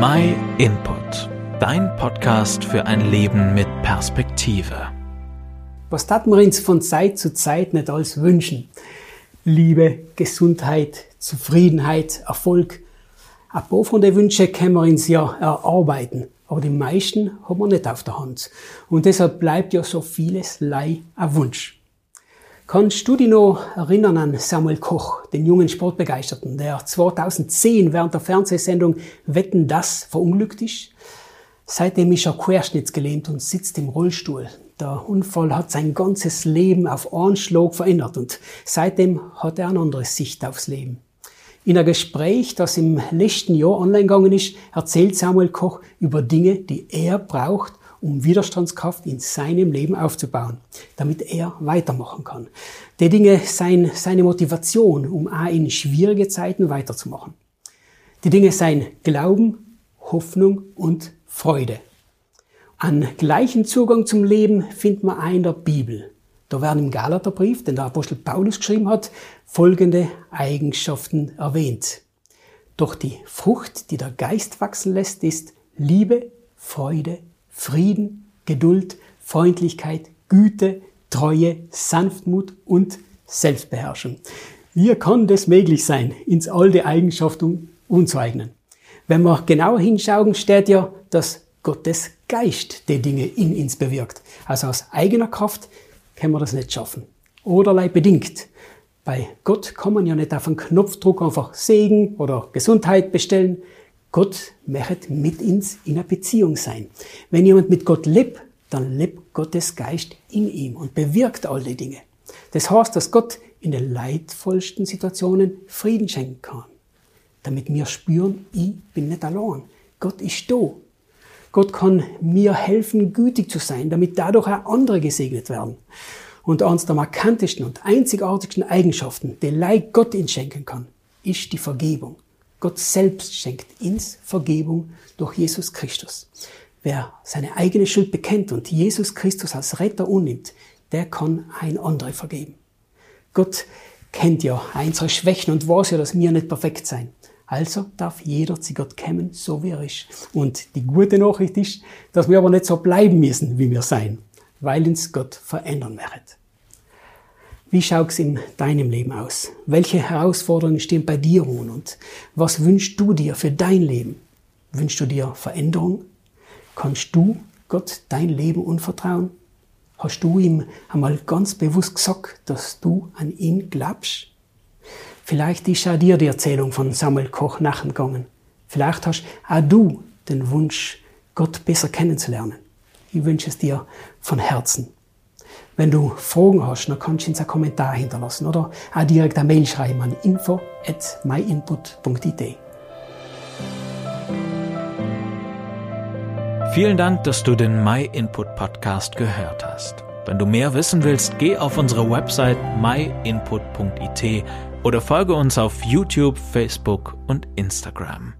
My Input, dein Podcast für ein Leben mit Perspektive. Was tat wir uns von Zeit zu Zeit nicht alles wünschen? Liebe, Gesundheit, Zufriedenheit, Erfolg. Ein paar von den Wünschen können wir uns ja erarbeiten, aber die meisten haben wir nicht auf der Hand. Und deshalb bleibt ja so vieles Lei ein Wunsch. Kannst du dich noch erinnern an Samuel Koch, den jungen Sportbegeisterten, der 2010 während der Fernsehsendung Wetten das verunglückt ist? Seitdem ist er querschnittsgelähmt und sitzt im Rollstuhl. Der Unfall hat sein ganzes Leben auf einen Schlag verändert und seitdem hat er eine andere Sicht aufs Leben. In einem Gespräch, das im letzten Jahr online gegangen ist, erzählt Samuel Koch über Dinge, die er braucht, um Widerstandskraft in seinem Leben aufzubauen, damit er weitermachen kann. Die Dinge seien seine Motivation, um auch in schwierige Zeiten weiterzumachen. Die Dinge seien Glauben, Hoffnung und Freude. An gleichen Zugang zum Leben findet man auch in der Bibel. Da werden im Galaterbrief, den der Apostel Paulus geschrieben hat, folgende Eigenschaften erwähnt. Doch die Frucht, die der Geist wachsen lässt, ist Liebe, Freude, Frieden, Geduld, Freundlichkeit, Güte, Treue, Sanftmut und Selbstbeherrschung. Wie kann das möglich sein, ins all die Eigenschaften unzueignen? Wenn wir genauer hinschauen, steht ja, dass Gottes Geist die Dinge in uns bewirkt. Also aus eigener Kraft können wir das nicht schaffen. Oderlei bedingt. Bei Gott kann man ja nicht auf einen Knopfdruck einfach Segen oder Gesundheit bestellen. Gott möchte mit uns in einer Beziehung sein. Wenn jemand mit Gott lebt, dann lebt Gottes Geist in ihm und bewirkt all die Dinge. Das heißt, dass Gott in den leidvollsten Situationen Frieden schenken kann. Damit wir spüren, ich bin nicht allein. Gott ist da. Gott kann mir helfen, gütig zu sein, damit dadurch auch andere gesegnet werden. Und eines der markantesten und einzigartigsten Eigenschaften, die Leid Gott ihnen schenken kann, ist die Vergebung. Gott selbst schenkt uns Vergebung durch Jesus Christus. Wer seine eigene Schuld bekennt und Jesus Christus als Retter unnimmt, der kann ein andere vergeben. Gott kennt ja unsere Schwächen und weiß ja, dass wir nicht perfekt sein. Also darf jeder zu Gott kommen, so wie er ist. Und die gute Nachricht ist, dass wir aber nicht so bleiben müssen, wie wir sein, weil uns Gott verändern wird. Wie schaut es in deinem Leben aus? Welche Herausforderungen stehen bei dir an und was wünschst du dir für dein Leben? Wünschst du dir Veränderung? Kannst du Gott dein Leben unvertrauen? Hast du ihm einmal ganz bewusst gesagt, dass du an ihn glaubst? Vielleicht ist auch dir die Erzählung von Samuel Koch nachgegangen. Vielleicht hast auch du den Wunsch, Gott besser kennenzulernen. Ich wünsche es dir von Herzen. Wenn du Fragen hast, dann kannst du uns einen Kommentar hinterlassen oder auch direkt eine Mail schreiben an info.myinput.it. Vielen Dank, dass du den MyInput Podcast gehört hast. Wenn du mehr wissen willst, geh auf unsere Website myinput.it oder folge uns auf YouTube, Facebook und Instagram.